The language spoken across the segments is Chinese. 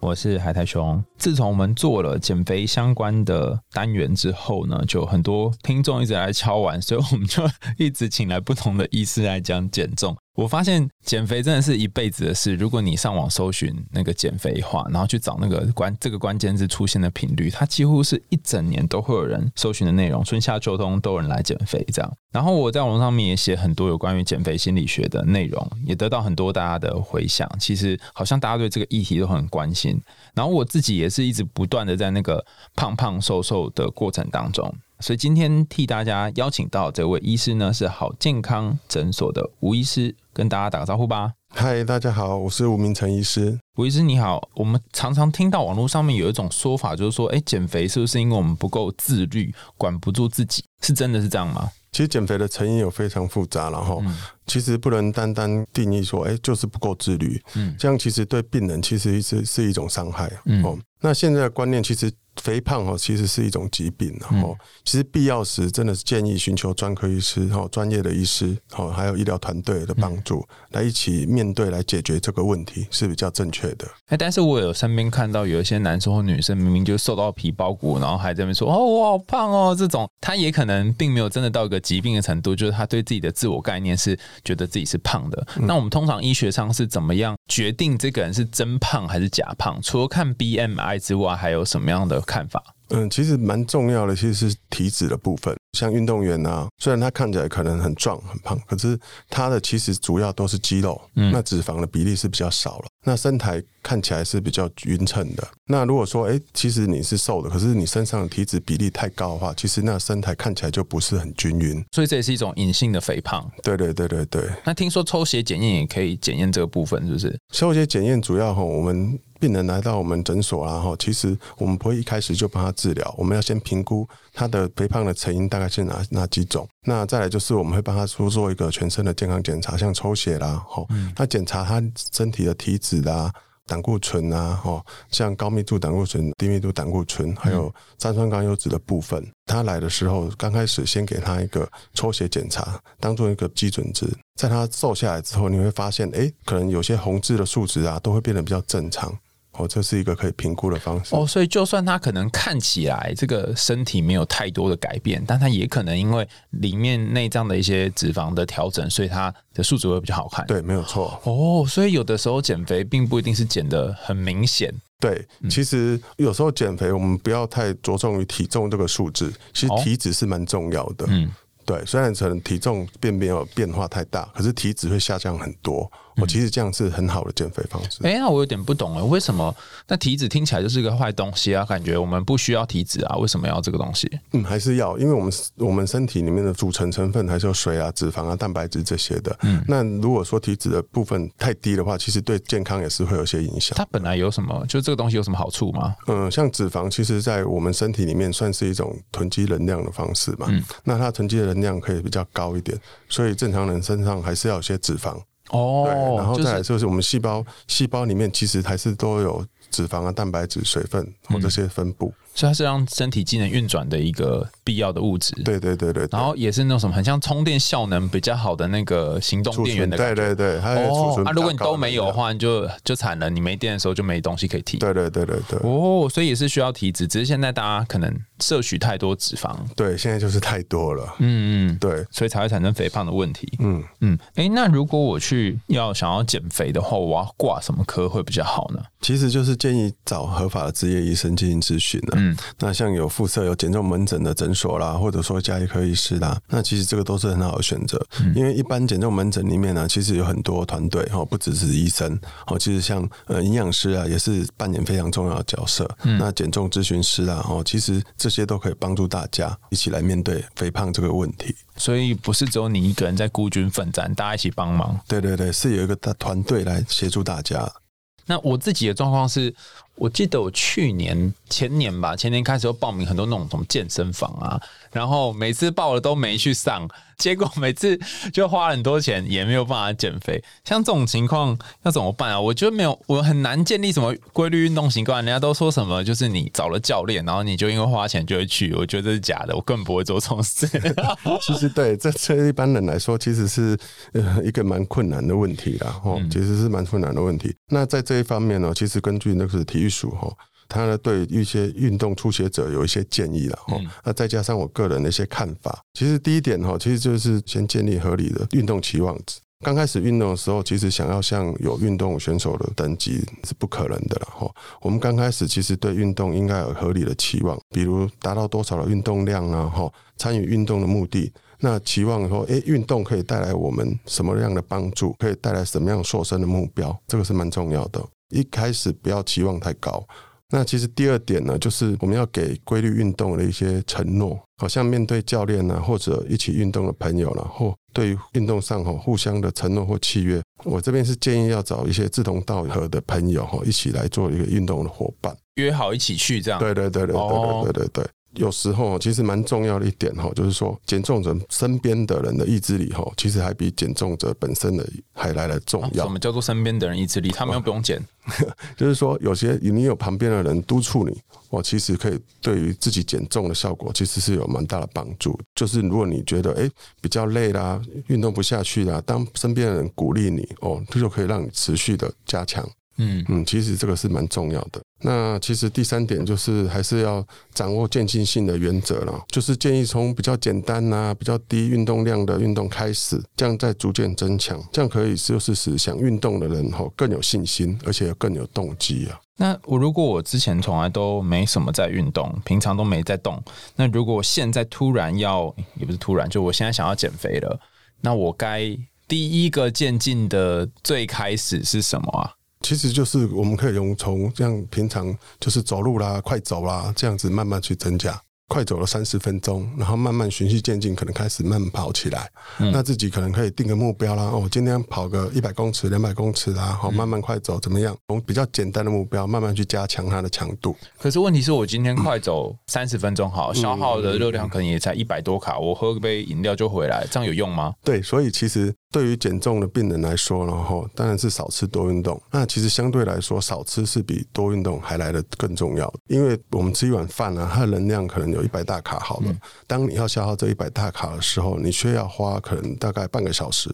我是海苔熊。自从我们做了减肥相关的单元之后呢，就很多听众一直来敲完，所以我们就一直请来不同的医师来讲减重。我发现减肥真的是一辈子的事。如果你上网搜寻那个减肥话，然后去找那个关这个关键字出现的频率，它几乎是一整年都会有人搜寻的内容，春夏秋冬都有人来减肥这样。然后我在网络上面也写很多有关于减肥心理学的内容，也得到很多大家的回响。其实好像大家对这个议题都很关心。然后我自己也是一直不断的在那个胖胖瘦瘦的过程当中。所以今天替大家邀请到这位医师呢，是好健康诊所的吴医师，跟大家打个招呼吧。嗨，大家好，我是吴明成医师。吴医师你好，我们常常听到网络上面有一种说法，就是说，哎，减肥是不是因为我们不够自律，管不住自己？是真的是这样吗？其实减肥的成因有非常复杂，然后其实不能单单定义说，哎，就是不够自律。嗯，这样其实对病人其实是是一种伤害。嗯，哦，那现在的观念其实。肥胖哦，其实是一种疾病，然后其实必要时真的是建议寻求专科医师、哈专业的医师、哈还有医疗团队的帮助，来一起面对来解决这个问题是比较正确的。哎，但是我有身边看到有一些男生或女生明明就瘦到皮包骨，然后还在那边说哦我好胖哦，这种他也可能并没有真的到一个疾病的程度，就是他对自己的自我概念是觉得自己是胖的。那我们通常医学上是怎么样决定这个人是真胖还是假胖？除了看 BMI 之外，还有什么样的？看法，嗯，其实蛮重要的，其实是体脂的部分。像运动员啊，虽然他看起来可能很壮很胖，可是他的其实主要都是肌肉，嗯那脂肪的比例是比较少了。那身材看起来是比较匀称的。那如果说，哎，其实你是瘦的，可是你身上的体脂比例太高的话，其实那身材看起来就不是很均匀。所以这也是一种隐性的肥胖。对对对对对。那听说抽血检验也可以检验这个部分，是不是？抽血检验主要哈，我们病人来到我们诊所然后其实我们不会一开始就帮他治疗，我们要先评估他的肥胖的成因大概是哪哪几种。那再来就是我们会帮他做做一个全身的健康检查，像抽血啦，吼，那检查他身体的体脂啦、胆固醇啊，吼，像高密度胆固醇、低密度胆固醇，还有三酸甘油脂的部分。他来的时候，刚开始先给他一个抽血检查，当做一个基准值。在他瘦下来之后，你会发现，哎，可能有些红痣的数值啊，都会变得比较正常。哦，这是一个可以评估的方式。哦，所以就算他可能看起来这个身体没有太多的改变，但他也可能因为里面内脏的一些脂肪的调整，所以他的数值会比较好看。对，没有错。哦，所以有的时候减肥并不一定是减的很明显。对，其实有时候减肥我们不要太着重于体重这个数字，其实体脂是蛮重要的。嗯，对，虽然可能体重并没有变化太大，可是体脂会下降很多。我其实这样是很好的减肥方式。哎，那我有点不懂了，为什么那体脂听起来就是一个坏东西啊？感觉我们不需要体脂啊，为什么要这个东西？嗯，还是要，因为我们我们身体里面的组成成分还是有水啊、脂肪啊、蛋白质这些的。嗯，那如果说体脂的部分太低的话，其实对健康也是会有些影响。它本来有什么？就这个东西有什么好处吗？嗯，像脂肪，其实在我们身体里面算是一种囤积能量的方式嘛。嗯，那它囤积的能量可以比较高一点，所以正常人身上还是要有些脂肪。哦，对，然后再来就是我们细胞，细胞里面其实还是都有脂肪啊、蛋白质、水分或这些分布。所以它是让身体机能运转的一个必要的物质。对对对对。然后也是那种什么很像充电效能比较好的那个行动电源的感觉。对对对。哦。啊，如果你都没有的话，你就就惨了。你没电的时候就没东西可以提。对对对对对。哦，所以也是需要提脂，只是现在大家可能摄取太多脂肪。对，现在就是太多了。嗯嗯。对，所以才会产生肥胖的问题。嗯嗯。哎，那如果我去要想要减肥的话，我要挂什么科会比较好呢？其实就是建议找合法的职业医生进行咨询了。嗯。那像有附设有减重门诊的诊所啦，或者说加医科医师啦，那其实这个都是很好的选择。因为一般减重门诊里面呢，其实有很多团队哈，不只是医生哦，其实像呃营养师啊，也是扮演非常重要的角色。嗯那减重咨询师啊，哦，其实这些都可以帮助大家一起来面对肥胖这个问题。所以不是只有你一个人在孤军奋战，大家一起帮忙。对对对，是有一个大团队来协助大家。那我自己的状况是。我记得我去年前年吧，前年开始就报名很多那种什么健身房啊，然后每次报了都没去上，结果每次就花很多钱，也没有办法减肥。像这种情况要怎么办啊？我觉得没有，我很难建立什么规律运动习惯。人家都说什么，就是你找了教练，然后你就因为花钱就会去。我觉得这是假的，我根本不会做这种事。其实对这这一般人来说，其实是呃一个蛮困难的问题啦。哦，其实是蛮困难的问题。那在这一方面呢，其实根据那个体育署哈，他呢对一些运动初学者有一些建议了。哈，那再加上我个人的一些看法，其实第一点哈，其实就是先建立合理的运动期望值。刚开始运动的时候，其实想要像有运动选手的等级是不可能的了。哈，我们刚开始其实对运动应该有合理的期望，比如达到多少的运动量啊，哈，参与运动的目的。那期望说，诶，运动可以带来我们什么样的帮助？可以带来什么样瘦身的目标？这个是蛮重要的。一开始不要期望太高。那其实第二点呢，就是我们要给规律运动的一些承诺，好像面对教练呢，或者一起运动的朋友了，或对于运动上哈互相的承诺或契约。我这边是建议要找一些志同道合的朋友哈，一起来做一个运动的伙伴，约好一起去这样。对对对对对对对对。有时候其实蛮重要的一点哈，就是说减重者身边的人的意志力哈，其实还比减重者本身的还来的重要。什么叫做身边的人意志力？他们又不用减，就是说有些你有旁边的人督促你，哦，其实可以对于自己减重的效果其实是有蛮大的帮助。就是如果你觉得哎比较累啦，运动不下去啦，当身边的人鼓励你哦，这就可以让你持续的加强。嗯嗯，其实这个是蛮重要的。那其实第三点就是还是要掌握渐进性的原则了，就是建议从比较简单呐、比较低运动量的运动开始，这样再逐渐增强，这样可以就是使想运动的人哈更有信心，而且更有动机啊。那我如果我之前从来都没什么在运动，平常都没在动，那如果现在突然要，也不是突然，就我现在想要减肥了，那我该第一个渐进的最开始是什么啊？其实就是我们可以用从这样平常就是走路啦、快走啦这样子慢慢去增加。快走了三十分钟，然后慢慢循序渐进，可能开始慢跑起来。那自己可能可以定个目标啦，哦，今天跑个一百公尺、两百公尺啦，好，慢慢快走怎么样？从比较简单的目标，慢慢去加强它的强度。可是问题是我今天快走三十分钟，好，消耗的热量可能也才一百多卡，我喝杯饮料就回来，这样有用吗？对，所以其实对于减重的病人来说，然后当然是少吃多运动。那其实相对来说，少吃是比多运动还来的更重要，因为我们吃一碗饭呢，它的能量可能有。有一百大卡好了，当你要消耗这一百大卡的时候，你需要花可能大概半个小时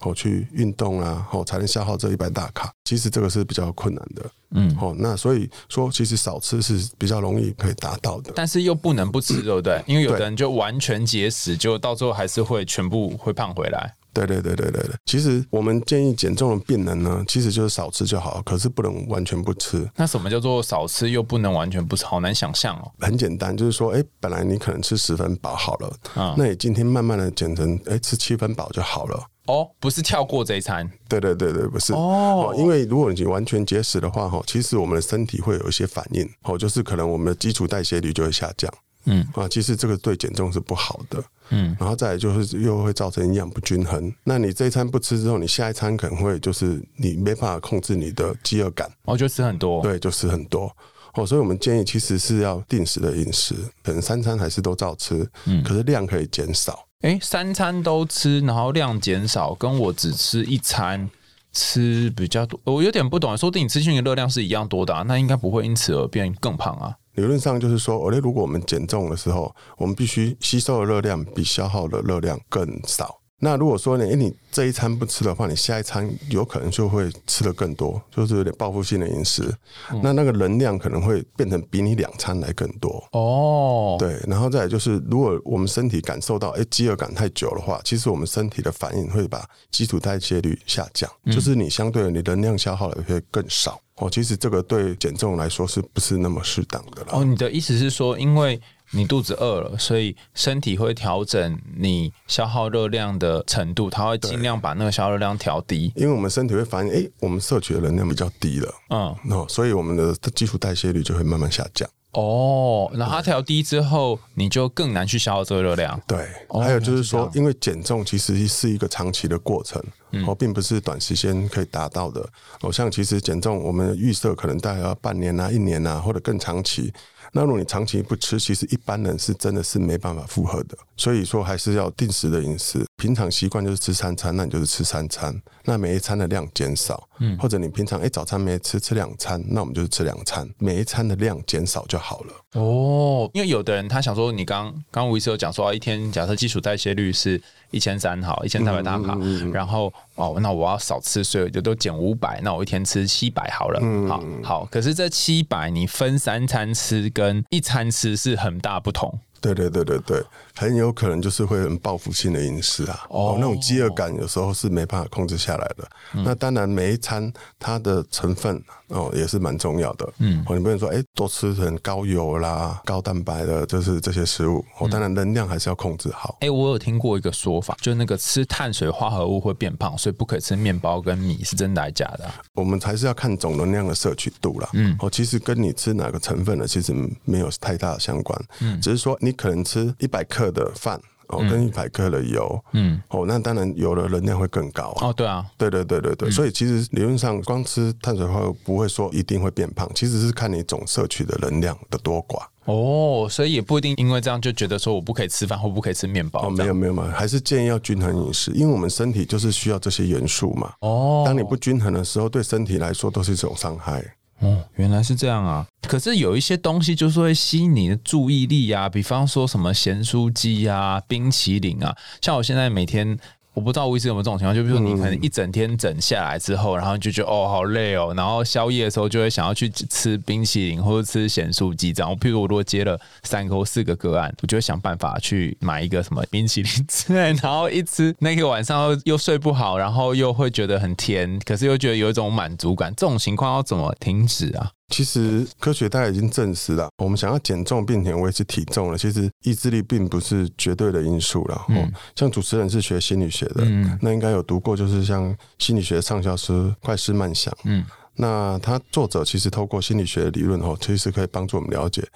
哦去运动啊，哦才能消耗这一百大卡。其实这个是比较困难的，嗯，哦，那所以说其实少吃是比较容易可以达到的，但是又不能不吃，对不对？因为有的人就完全节食，就到最后还是会全部会胖回来。对对对对对对，其实我们建议减重的病人呢，其实就是少吃就好，可是不能完全不吃。那什么叫做少吃又不能完全不吃？好难想象哦。很简单，就是说，哎，本来你可能吃十分饱好了，啊，那你今天慢慢的减成，哎，吃七分饱就好了。哦，不是跳过这一餐。对对对对，不是。哦，因为如果你完全节食的话，哈，其实我们的身体会有一些反应，哦，就是可能我们的基础代谢率就会下降。嗯，啊，其实这个对减重是不好的。嗯，然后再来就是又会造成营养不均衡。那你这一餐不吃之后，你下一餐可能会就是你没办法控制你的饥饿感，哦，就吃很多，对，就吃很多。哦，所以我们建议其实是要定时的饮食，可能三餐还是都照吃，嗯，可是量可以减少。哎，三餐都吃，然后量减少，跟我只吃一餐吃比较多，我有点不懂。说定你吃进的热量是一样多的，那应该不会因此而变更胖啊。理论上就是说，哦，如果我们减重的时候，我们必须吸收的热量比消耗的热量更少。那如果说呢，哎，你这一餐不吃的话，你下一餐有可能就会吃的更多，就是有点报复性的饮食。那那个能量可能会变成比你两餐来更多。哦，对，然后再来就是，如果我们身体感受到哎饥饿感太久的话，其实我们身体的反应会把基础代谢率下降，就是你相对你能量消耗的会更少。哦，其实这个对减重来说是不是那么适当的了？哦，你的意思是说，因为你肚子饿了，所以身体会调整你消耗热量的程度，它会尽量把那个消耗热量调低。因为我们身体会发现，哎，我们摄取的能量比较低了，嗯，那所以我们的基础代谢率就会慢慢下降。哦，那它调低之后，你就更难去消耗这个热量。对，还有就是说，因为减重其实是一个长期的过程，哦，并不是短时间可以达到的。哦，像其实减重，我们预设可能大概要半年啊、一年啊，或者更长期。那如果你长期不吃，其实一般人是真的是没办法负荷的。所以说，还是要定时的饮食。平常习惯就是吃三餐，那你就是吃三餐。那每一餐的量减少，嗯，或者你平常哎早餐没吃，吃两餐，那我们就是吃两餐，每一餐的量减少就好了。哦，因为有的人他想说，你刚刚吴医师有讲说，一天假设基础代谢率是一千三好，一千三百大卡，然后哦，那我要少吃，所以就都减五百，那我一天吃七百好了。好，好，可是这七百你分三餐吃跟一餐吃是很大不同。对对对对对，很有可能就是会很报复性的饮食啊，哦，那种饥饿感有时候是没办法控制下来的。那当然每一餐它的成分哦也是蛮重要的，嗯，哦，你不能说哎多吃很高油啦、高蛋白的，就是这些食物。哦，当然能量还是要控制好。哎，我有听过一个说法，就是那个吃碳水化合物会变胖，所以不可以吃面包跟米，是真的还是假的？我们还是要看总能量的摄取度啦。嗯，哦，其实跟你吃哪个成分的其实没有太大的相关，嗯，只是说你。可能吃一百克的饭哦，跟一百克的油，嗯，哦，那当然油的能量会更高啊。哦，对啊，对对对对对，所以其实理论上光吃碳水化合物不会说一定会变胖，其实是看你总摄取的能量的多寡。哦，所以也不一定因为这样就觉得说我不可以吃饭或不可以吃面包。哦，没有没有嘛，还是建议要均衡饮食，因为我们身体就是需要这些元素嘛。哦，当你不均衡的时候，对身体来说都是一种伤害。哦，原来是这样啊！可是有一些东西就是会吸引你的注意力啊，比方说什么咸酥鸡啊、冰淇淋啊，像我现在每天。我不知道吴医师有没有这种情况，就比如说你可能一整天整下来之后，然后就觉得哦好累哦，然后宵夜的时候就会想要去吃冰淇淋或者吃咸酥鸡这样。我譬如我如果接了三个或四个个案，我就会想办法去买一个什么冰淇淋之类，然后一吃那个晚上又睡不好，然后又会觉得很甜，可是又觉得有一种满足感。这种情况要怎么停止啊？其实科学大家已经证实了，我们想要减重并且维持体重了，其实意志力并不是绝对的因素了。嗯，像主持人是学心理学的，嗯，那应该有读过，就是像心理学畅销书《快思慢想》。嗯，那他作者其实透过心理学的理论哦，其实可以帮助我们了解，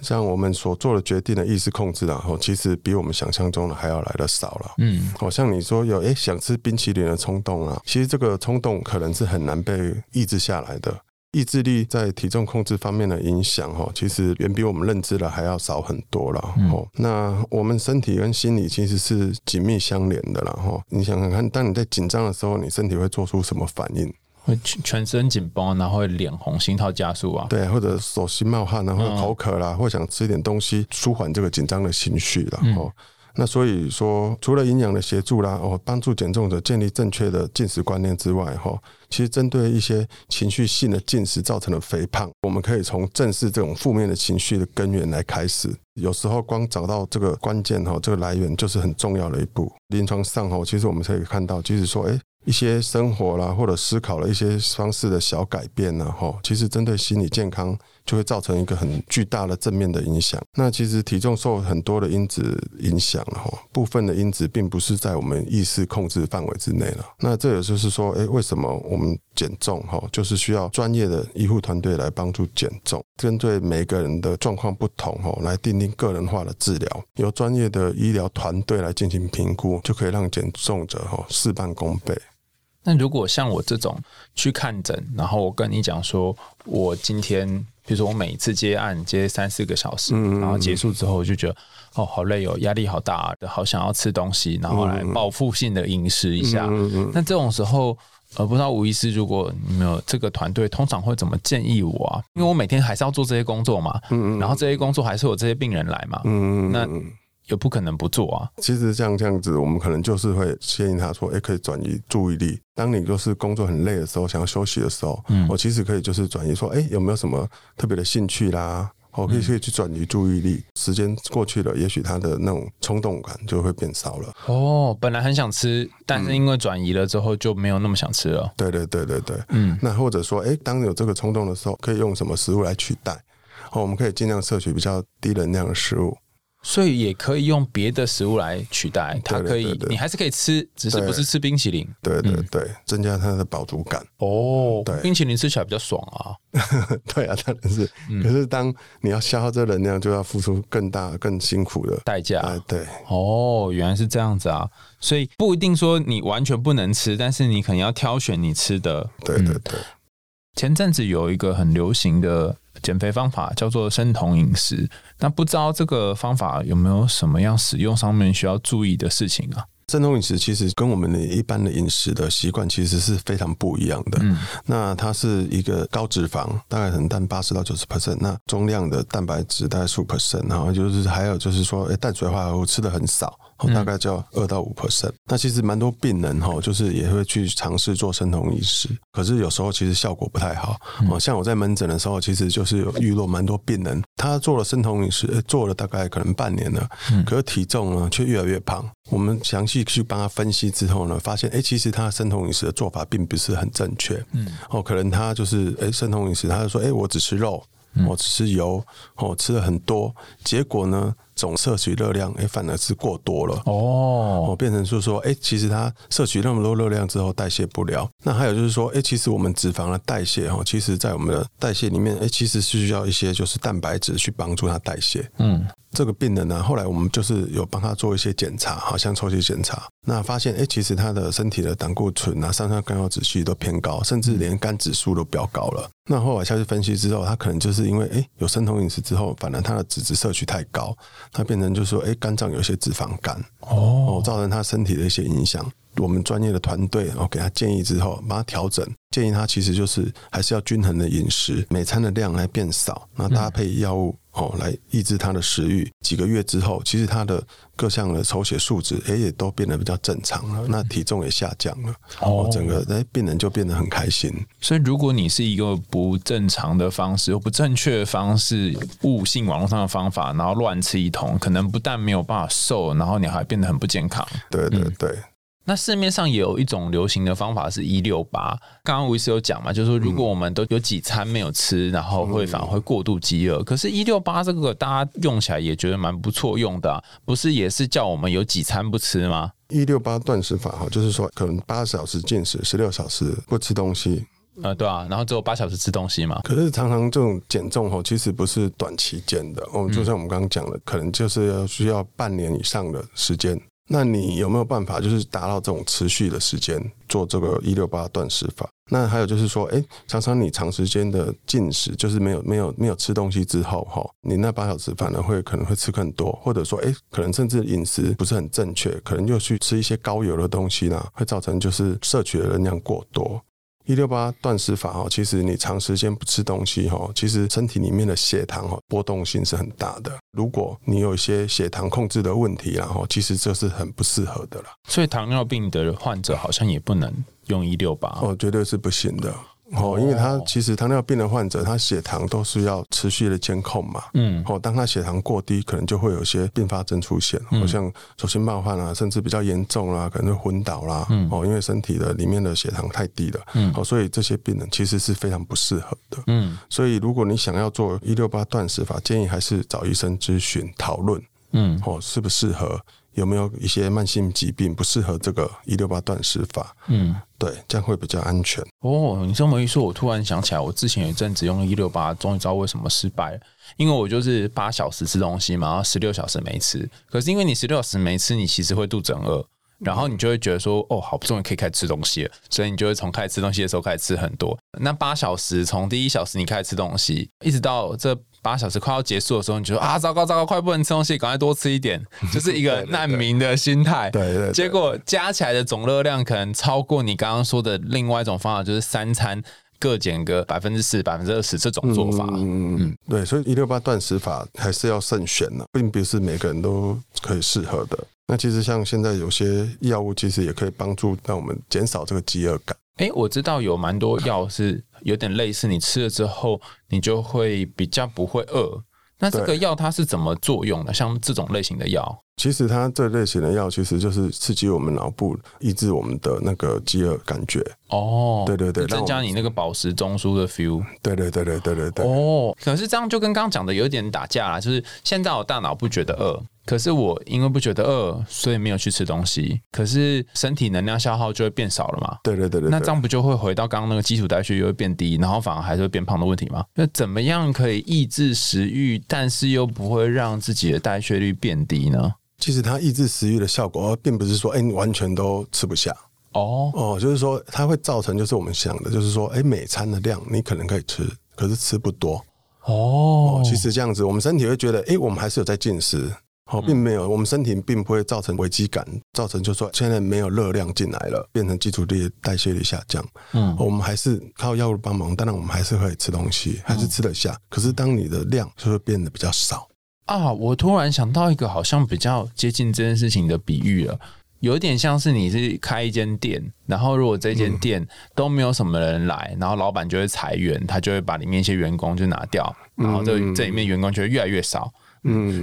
像我们所做的决定的意识控制然后其实比我们想象中的还要来的少了。嗯，好像你说有哎想吃冰淇淋的冲动啊，其实这个冲动可能是很难被抑制下来的。意志力在体重控制方面的影响，哈，其实远比我们认知的还要少很多了。哦，那我们身体跟心理其实是紧密相连的，然后你想想看，当你在紧张的时候，你身体会做出什么反应？会全身紧绷，然后会脸红、心跳加速啊？对，或者手心冒汗，然后口渴啦，或想吃点东西舒缓这个紧张的情绪然后。那所以说，除了营养的协助啦，哦，帮助减重者建立正确的进食观念之外，哈，其实针对一些情绪性的进食造成的肥胖，我们可以从正视这种负面的情绪的根源来开始。有时候光找到这个关键哈，这个来源就是很重要的一步。临床上哈，其实我们可以看到，即使说，哎。一些生活啦，或者思考了一些方式的小改变呢，哈，其实针对心理健康就会造成一个很巨大的正面的影响。那其实体重受很多的因子影响了，哈，部分的因子并不是在我们意识控制范围之内了。那这也就是说，诶，为什么我们减重，哈，就是需要专业的医护团队来帮助减重，针对每个人的状况不同，哈，来定定个人化的治疗，由专业的医疗团队来进行评估，就可以让减重者，哈，事半功倍。那如果像我这种去看诊，然后我跟你讲说，我今天，比如说我每一次接案接三四个小时，然后结束之后，我就觉得哦，好累哦，压力好大，好想要吃东西，然后来报复性的饮食一下。那这种时候，呃，不知道吴医师，如果你们有这个团队，通常会怎么建议我啊？因为我每天还是要做这些工作嘛，然后这些工作还是有这些病人来嘛，那。也不可能不做啊。其实像这样子，我们可能就是会建议他说：“哎，可以转移注意力。当你就是工作很累的时候，想要休息的时候，嗯我其实可以就是转移说：哎，有没有什么特别的兴趣啦？我可以可以去转移注意力。时间过去了，也许他的那种冲动感就会变少了。哦，本来很想吃，但是因为转移了之后，就没有那么想吃了。对对对对对。嗯，那或者说，哎，当有这个冲动的时候，可以用什么食物来取代？哦，我们可以尽量摄取比较低能量的食物。所以也可以用别的食物来取代，它可以，你还是可以吃，只是不是吃冰淇淋。对对对，增加它的饱足感。哦，对，冰淇淋吃起来比较爽啊。对啊，当然是。可是当你要消耗这能量，就要付出更大、更辛苦的代价。对。哦，原来是这样子啊。所以不一定说你完全不能吃，但是你可能要挑选你吃的。对对对。前阵子有一个很流行的减肥方法，叫做生酮饮食。那不知道这个方法有没有什么样使用上面需要注意的事情啊？生酮饮食其实跟我们的一般的饮食的习惯其实是非常不一样的。嗯，那它是一个高脂肪，大概能占八十到九十 percent，那中量的蛋白质大概十五 percent，然后就是还有就是说，哎，碳水化合物吃的很少。大概就二到五 percent。那其实蛮多病人哈，就是也会去尝试做生酮饮食，可是有时候其实效果不太好。哦，像我在门诊的时候，其实就是有遇到蛮多病人，他做了生酮饮食，做了大概可能半年了，可是体重呢却越来越胖。我们详细去帮他分析之后呢，发现哎，其实他生酮饮食的做法并不是很正确。嗯，哦，可能他就是哎生酮饮食，他就说哎，我只吃肉，我只吃油，哦，吃了很多，结果呢？总摄取热量，哎，反而是过多了哦，哦，变成是说，哎，其实它摄取那么多热量之后代谢不了。那还有就是说，哎，其实我们脂肪的代谢哈，其实在我们的代谢里面，哎，其实是需要一些就是蛋白质去帮助它代谢。嗯。这个病人呢，后来我们就是有帮他做一些检查，好像抽血检查，那发现哎，其实他的身体的胆固醇啊、三酸甘油脂其实都偏高，甚至连肝指数都飙高了。那后来下去分析之后，他可能就是因为哎有生酮饮食之后，反而他的脂质摄取太高，他变成就是说哎肝脏有些脂肪肝哦，造成他身体的一些影响。我们专业的团队然后给他建议之后，帮他调整，建议他其实就是还是要均衡的饮食，每餐的量来变少，那搭配药物。哦，来抑制他的食欲。几个月之后，其实他的各项的抽血数值，哎，也都变得比较正常了。那体重也下降了。哦，整个哎，病人就变得很开心。所以，如果你是一个不正常的方式，或不正确的方式，误信网络上的方法，然后乱吃一通，可能不但没有办法瘦，然后你还变得很不健康。对对对。那市面上也有一种流行的方法是一六八，刚刚吴医师有讲嘛，就是说如果我们都有几餐没有吃，然后会反而会过度饥饿。可是，一六八这个大家用起来也觉得蛮不错用的，不是也是叫我们有几餐不吃吗？一六八断食法哈，就是说可能八小时进食，十六小时不吃东西。呃，对啊，然后只有八小时吃东西嘛。可是常常这种减重吼，其实不是短期间的，我们就像我们刚刚讲的，可能就是要需要半年以上的时间。那你有没有办法，就是达到这种持续的时间做这个一六八断食法？那还有就是说，哎，常常你长时间的进食，就是没有没有没有吃东西之后，哈，你那八小时反而会可能会吃更多，或者说，哎，可能甚至饮食不是很正确，可能又去吃一些高油的东西呢，会造成就是摄取的能量过多。一六八断食法哈，其实你长时间不吃东西哈，其实身体里面的血糖哈波动性是很大的。如果你有一些血糖控制的问题，然后其实这是很不适合的了。所以糖尿病的患者好像也不能用一六八哦，绝对是不行的。哦，因为他其实糖尿病的患者，他血糖都是要持续的监控嘛。嗯。哦，当他血糖过低，可能就会有一些并发症出现，好像手心冒汗啊，甚至比较严重啦，可能会昏倒啦。嗯。哦，因为身体的里面的血糖太低了。嗯。哦，所以这些病人其实是非常不适合的。嗯。所以如果你想要做一六八断食法，建议还是找医生咨询讨论。嗯。哦，适不适合？有没有一些慢性疾病不适合这个一六八断食法？嗯，对，这样会比较安全。哦，你这么一说，我突然想起来，我之前有一阵子用一六八，终于知道为什么失败了。因为我就是八小时吃东西嘛，然后十六小时没吃。可是因为你十六小时没吃，你其实会肚子很饿，然后你就会觉得说，哦，好不容易可以开始吃东西了，所以你就会从开始吃东西的时候开始吃很多。那八小时，从第一小时你开始吃东西，一直到这。八小时快要结束的时候，你就说啊，糟糕糟糕，快不能吃东西，赶快多吃一点，就是一个难民的心态。对对。结果加起来的总热量可能超过你刚刚说的另外一种方法，就是三餐各减个百分之四、百分之二十这种做法。嗯嗯嗯。对，所以一六八断食法还是要慎选的，并不是每个人都可以适合的。那其实像现在有些药物，其实也可以帮助让我们减少这个饥饿感。哎，我知道有蛮多药是有点类似，你吃了之后，你就会比较不会饿。那这个药它是怎么作用的？像这种类型的药，其实它这类型的药其实就是刺激我们脑部，抑制我们的那个饥饿感觉。哦，对对对增加你那个饱食中枢的 feel。对对对对对对对。哦，可是这样就跟刚刚讲的有点打架啦，就是现在我大脑不觉得饿，可是我因为不觉得饿，所以没有去吃东西，可是身体能量消耗就会变少了嘛。对对对对，那这样不就会回到刚刚那个基础代谢又会变低，然后反而还是会变胖的问题吗？那怎么样可以抑制食欲，但是又不会让自己的代谢率变低呢？其实它抑制食欲的效果，并不是说哎、你完全都吃不下哦，哦，就是说它会造成就是我们想的，就是说哎、每餐的量你可能可以吃，可是吃不多哦哦。其实这样子，我们身体会觉得哎、我们还是有在进食。哦，并没有，我们身体并不会造成危机感，造成就说现在没有热量进来了，变成基础率代谢率下降。嗯我们还是靠药物帮忙，当然我们还是可以吃东西，还是吃得下。可是当你的量就会变得比较少。啊，我突然想到一个好像比较接近这件事情的比喻了。有点像是你是开一间店，然后如果这间店都没有什么人来，然后老板就会裁员，他就会把里面一些员工就拿掉，然后这嗯这里面员工就会越来越少。嗯，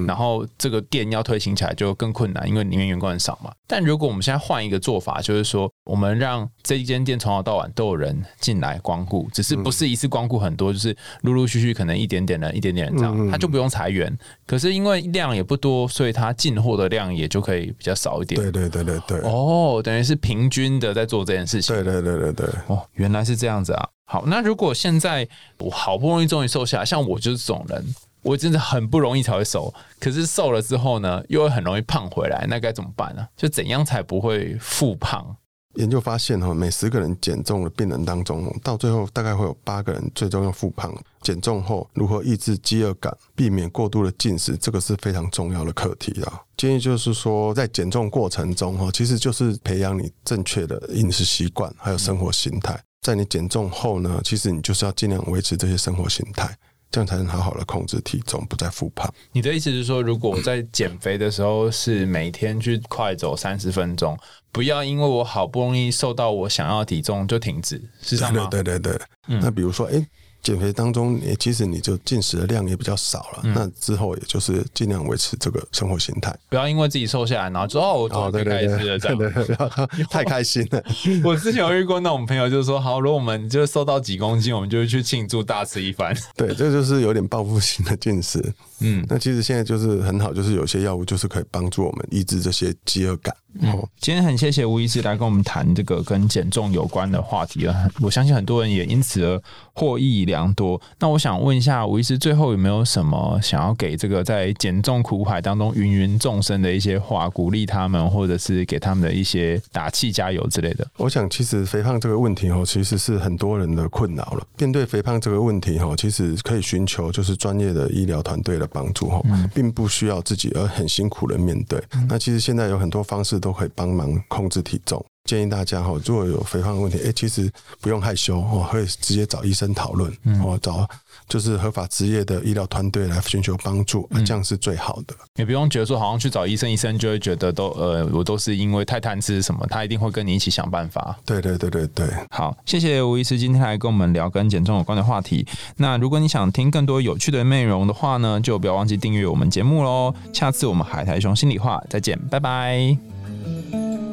然后这个店要推行起来就更困难，因为里面员工很少嘛。但如果我们现在换一个做法，就是说我们让这一间店从早到晚都有人进来光顾，只是不是一次光顾很多，就是陆陆续续可能一点点人、一点点人这样，他就不用裁员。可是因为量也不多，所以他进货的量也就可以比较少一点。对对对对对，哦，等于是平均的在做这件事情。对对对对对，哦，原来是这样子啊。好，那如果现在我好不容易终于瘦下来，像我就是这种人，我真的很不容易才会瘦，可是瘦了之后呢，又会很容易胖回来，那该怎么办呢？就怎样才不会复胖？研究发现哈，每十个人减重的病人当中，到最后大概会有八个人最终要复胖。减重后如何抑制饥饿感，避免过度的进食，这个是非常重要的课题啊。建议就是说，在减重过程中哈，其实就是培养你正确的饮食习惯，还有生活形态。在你减重后呢，其实你就是要尽量维持这些生活形态，这样才能好好的控制体重，不再复胖。你的意思是说，如果我在减肥的时候是每天去快走三十分钟，不要因为我好不容易瘦到我想要的体重就停止，是这样吗？对对对对。嗯那比如说，哎、减肥当中，你其实你就进食的量也比较少了，嗯那之后也就是尽量维持这个生活形态。不要因为自己瘦下来，然后就哦，我终于可以开始了这样。对对对，太开心了。我之前有遇过那种朋友，就是说，好，如果我们就瘦到几公斤，我们就会去庆祝大吃一番。对，这就是有点报复性的进食。嗯，那其实现在就是很好，就是有些药物就是可以帮助我们抑制这些饥饿感。哦，今天很谢谢吴医师来跟我们谈这个跟减重有关的话题了，我相信很多人也因此而获益良多。那我想问一下吴医师，最后有没有什么想要给这个在减重苦海当中芸芸众生的一些话，鼓励他们，或者是给他们的一些打气加油之类的？我想其实肥胖这个问题哦，其实是很多人的困扰了。面对肥胖这个问题哦，其实可以寻求就是专业的医疗团队的帮助哦，并不需要自己而很辛苦的面对。那其实现在有很多方式都可以帮忙控制体重。建议大家哈，如果有肥胖的问题，哎、其实不用害羞哦，可以直接找医生讨论哦，找就是合法职业的医疗团队来寻求帮助，啊这样是最好的。也不用觉得说好像去找医生，医生就会觉得都呃，我都是因为太贪吃什么，他一定会跟你一起想办法。对对对对对，好，谢谢吴医师今天来跟我们聊跟减重有关的话题。那如果你想听更多有趣的内容的话呢，就不要忘记订阅我们节目喽。下次我们海苔熊心里话再见，拜拜。Thank you.